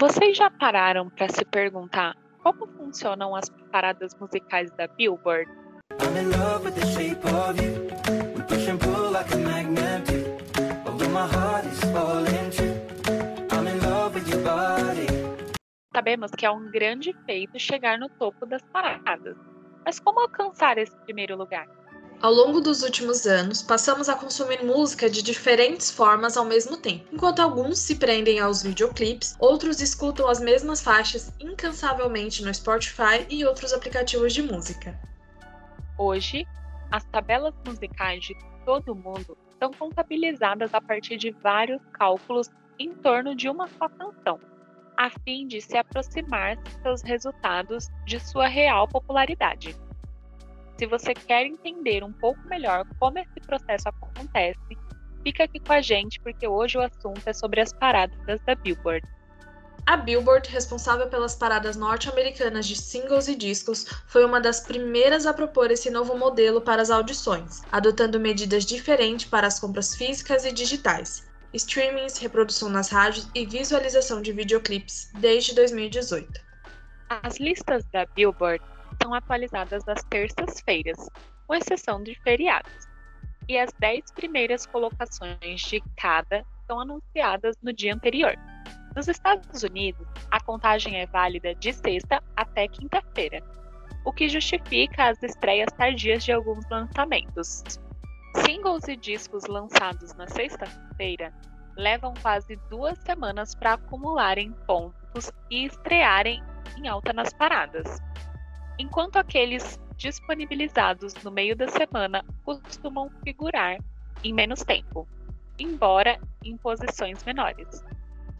Vocês já pararam para se perguntar como funcionam as paradas musicais da Billboard? Sabemos que é um grande feito chegar no topo das paradas. Mas como alcançar esse primeiro lugar? Ao longo dos últimos anos, passamos a consumir música de diferentes formas ao mesmo tempo. Enquanto alguns se prendem aos videoclipes, outros escutam as mesmas faixas incansavelmente no Spotify e outros aplicativos de música. Hoje, as tabelas musicais de todo o mundo são contabilizadas a partir de vários cálculos em torno de uma só canção, a fim de se aproximar seus resultados de sua real popularidade. Se você quer entender um pouco melhor como esse processo acontece, fica aqui com a gente porque hoje o assunto é sobre as paradas da Billboard. A Billboard, responsável pelas paradas norte-americanas de singles e discos, foi uma das primeiras a propor esse novo modelo para as audições, adotando medidas diferentes para as compras físicas e digitais, streamings, reprodução nas rádios e visualização de videoclipes desde 2018. As listas da Billboard são atualizadas às terças-feiras, com exceção de feriados. E as 10 primeiras colocações de cada são anunciadas no dia anterior. Nos Estados Unidos, a contagem é válida de sexta até quinta-feira, o que justifica as estreias tardias de alguns lançamentos. Singles e discos lançados na sexta-feira levam quase duas semanas para acumularem pontos e estrearem em alta nas paradas enquanto aqueles disponibilizados no meio da semana costumam figurar em menos tempo, embora em posições menores.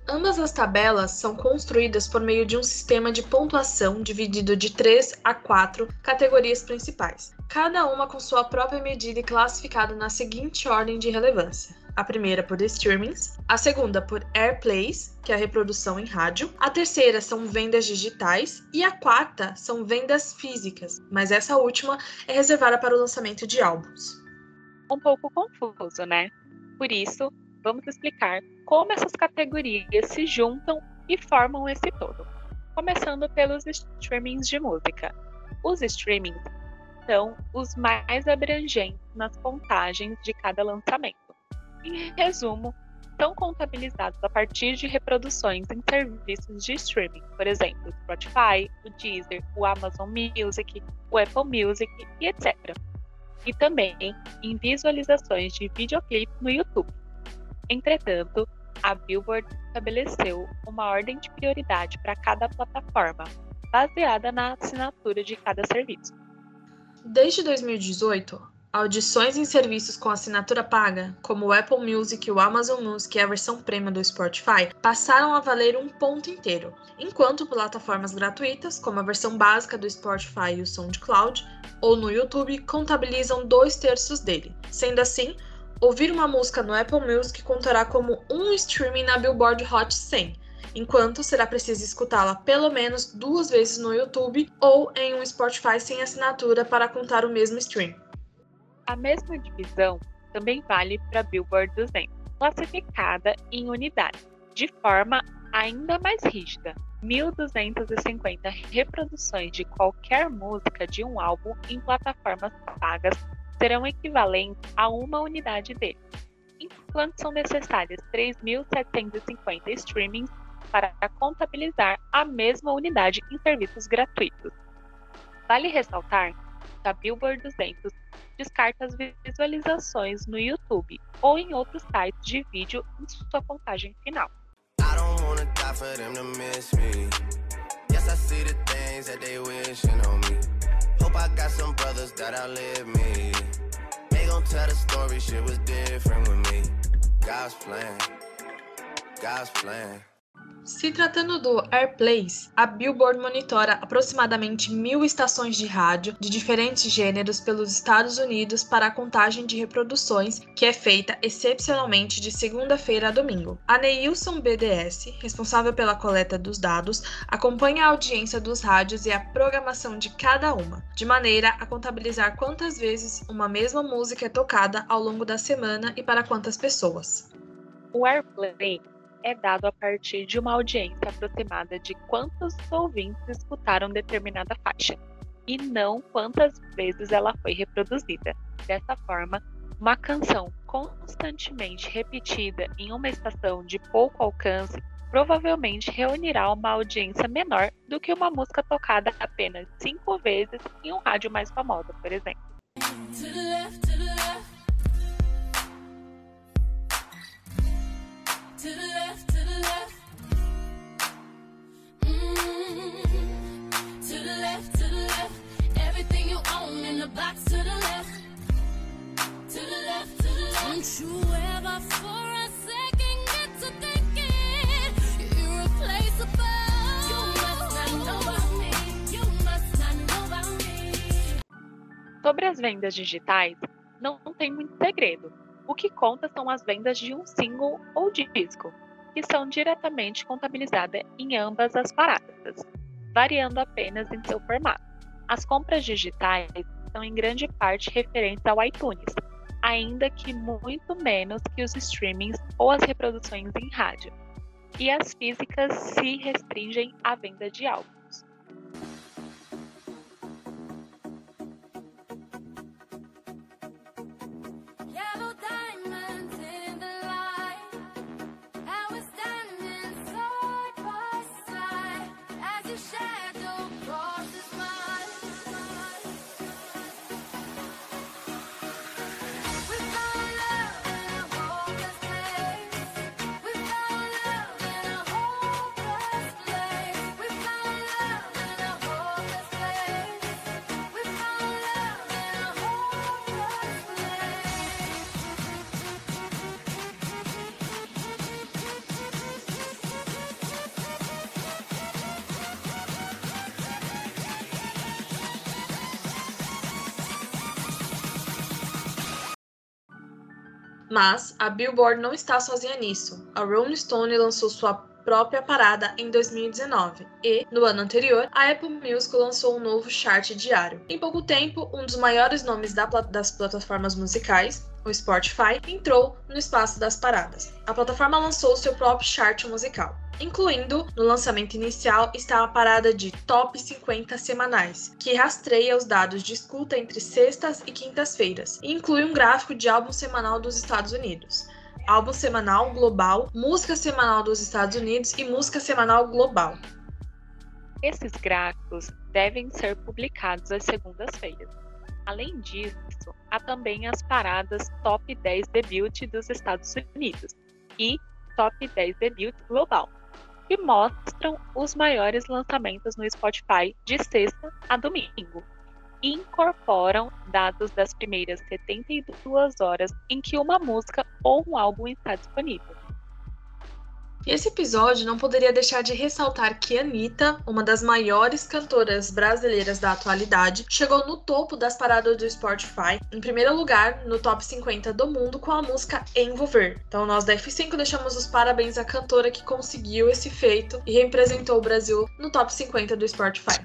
Ambas as tabelas são construídas por meio de um sistema de pontuação dividido de 3 a 4 categorias principais, cada uma com sua própria medida e classificada na seguinte ordem de relevância: a primeira por streamings, a segunda por airplays, que é a reprodução em rádio, a terceira são vendas digitais e a quarta são vendas físicas, mas essa última é reservada para o lançamento de álbuns. Um pouco confuso, né? Por isso, vamos explicar como essas categorias se juntam e formam esse todo. Começando pelos streamings de música. Os streamings são os mais abrangentes nas contagens de cada lançamento. Em resumo, são contabilizados a partir de reproduções em serviços de streaming, por exemplo, o Spotify, o Deezer, o Amazon Music, o Apple Music e etc. E também em visualizações de videoclipe no YouTube. Entretanto, a Billboard estabeleceu uma ordem de prioridade para cada plataforma, baseada na assinatura de cada serviço. Desde 2018, Audições em serviços com assinatura paga, como o Apple Music, o Amazon Music e a versão premium do Spotify, passaram a valer um ponto inteiro, enquanto plataformas gratuitas, como a versão básica do Spotify e o SoundCloud, ou no YouTube, contabilizam dois terços dele. Sendo assim, ouvir uma música no Apple Music contará como um streaming na Billboard Hot 100, enquanto será preciso escutá-la pelo menos duas vezes no YouTube ou em um Spotify sem assinatura para contar o mesmo stream. A mesma divisão também vale para a Billboard 200, classificada em unidades, de forma ainda mais rígida. 1.250 reproduções de qualquer música de um álbum em plataformas pagas serão equivalentes a uma unidade dele, enquanto são necessárias 3.750 streamings para contabilizar a mesma unidade em serviços gratuitos. Vale ressaltar que a Billboard 200 descarta as visualizações no YouTube ou em outros sites de vídeo em sua contagem final. Hope I got some brothers that outlive me. They gon' tell the story, shit was different with me. God's plan, God's plan. Se tratando do Airplays, a Billboard monitora aproximadamente mil estações de rádio de diferentes gêneros pelos Estados Unidos para a contagem de reproduções, que é feita excepcionalmente de segunda-feira a domingo. A Neilson BDS, responsável pela coleta dos dados, acompanha a audiência dos rádios e a programação de cada uma, de maneira a contabilizar quantas vezes uma mesma música é tocada ao longo da semana e para quantas pessoas. O Airplay é dado a partir de uma audiência aproximada de quantos ouvintes escutaram determinada faixa, e não quantas vezes ela foi reproduzida. Dessa forma, uma canção constantemente repetida em uma estação de pouco alcance provavelmente reunirá uma audiência menor do que uma música tocada apenas cinco vezes em um rádio mais famoso, por exemplo. to the left, the box to the left. To the left, to the left. Don't you ever for a second get to thinking you're. Sobre as vendas digitais, não tem muito segredo o que conta são as vendas de um single ou disco, que são diretamente contabilizadas em ambas as paradas, variando apenas em seu formato. As compras digitais são em grande parte referentes ao iTunes, ainda que muito menos que os streamings ou as reproduções em rádio. E as físicas se restringem à venda de álbuns. Mas a Billboard não está sozinha nisso. A Rolling Stone lançou sua própria parada em 2019 e, no ano anterior, a Apple Music lançou um novo chart diário. Em pouco tempo, um dos maiores nomes das plataformas musicais, o Spotify, entrou no espaço das paradas. A plataforma lançou seu próprio chart musical incluindo no lançamento inicial está a parada de Top 50 semanais, que rastreia os dados de escuta entre sextas e quintas-feiras e inclui um gráfico de álbum semanal dos Estados Unidos. Álbum semanal global, música semanal dos Estados Unidos e música semanal global. Esses gráficos devem ser publicados às segundas-feiras. Além disso, há também as paradas Top 10 Debut dos Estados Unidos e Top 10 Debut Global, que mostram os maiores lançamentos no Spotify de sexta a domingo incorporam dados das primeiras 72 horas em que uma música ou um álbum está disponível. Esse episódio não poderia deixar de ressaltar que Anitta, uma das maiores cantoras brasileiras da atualidade, chegou no topo das paradas do Spotify, em primeiro lugar no top 50 do mundo com a música Envolver. Então nós da F5 deixamos os parabéns à cantora que conseguiu esse feito e representou o Brasil no top 50 do Spotify.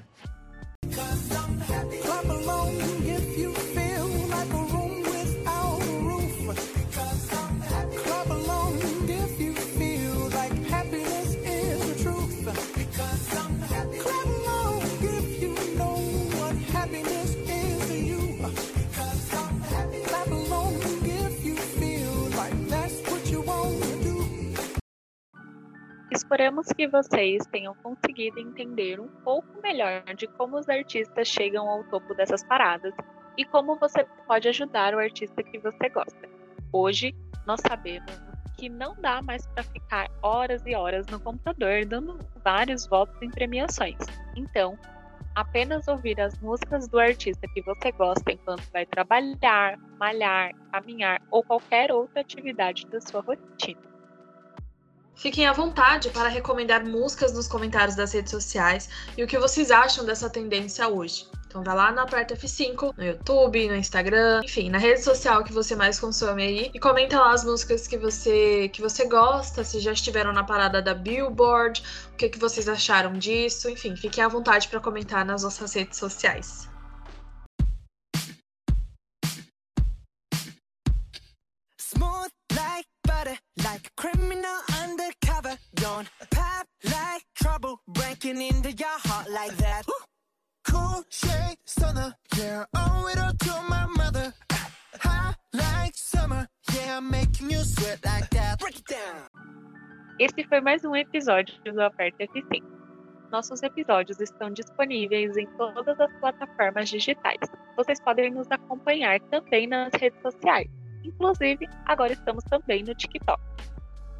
Esperamos que vocês tenham conseguido entender um pouco melhor de como os artistas chegam ao topo dessas paradas e como você pode ajudar o artista que você gosta. Hoje, nós sabemos que não dá mais para ficar horas e horas no computador dando vários votos em premiações. Então, apenas ouvir as músicas do artista que você gosta enquanto vai trabalhar, malhar, caminhar ou qualquer outra atividade da sua rotina. Fiquem à vontade para recomendar músicas nos comentários das redes sociais e o que vocês acham dessa tendência hoje. Então vai lá no Aperta F5, no YouTube, no Instagram, enfim, na rede social que você mais consome aí e comenta lá as músicas que você que você gosta, se já estiveram na parada da Billboard, o que, que vocês acharam disso, enfim, fiquem à vontade para comentar nas nossas redes sociais. Smooth like butter, like a criminal don't pop like trouble breaking into your heart like that. Cool shade stunner, yeah, owe it all to my mother. High like summer, yeah, making you sweat like that. Break it down. Esse foi mais um episódio do Aperta F5. Nossos episódios estão disponíveis em todas as plataformas digitais. Vocês podem nos acompanhar também nas redes sociais. Inclusive, agora estamos também no TikTok.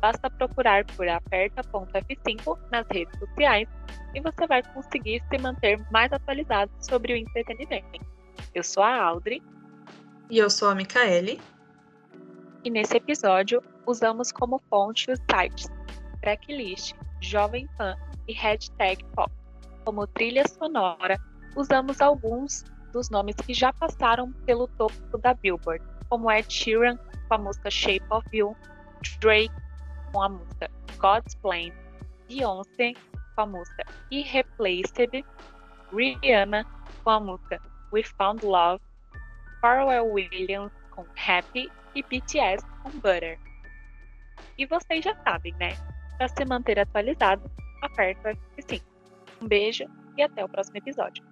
Basta procurar por aperta.f5 nas redes sociais e você vai conseguir se manter mais atualizado sobre o entretenimento. Eu sou a Audrey. E eu sou a Micaele. E nesse episódio, usamos como fonte os sites Tracklist, Jovem Pan e Hashtag Pop. Como trilha sonora, usamos alguns dos nomes que já passaram pelo topo da Billboard, como Ed Sheeran com a música Shape of You, Drake com a música God's Plan, Beyoncé com a música Irreplaceable, Rihanna com a música We Found Love, Pharrell Williams com Happy e BTS com Butter. E vocês já sabem, né? Para se manter atualizado, aperta F5. Um beijo e até o próximo episódio.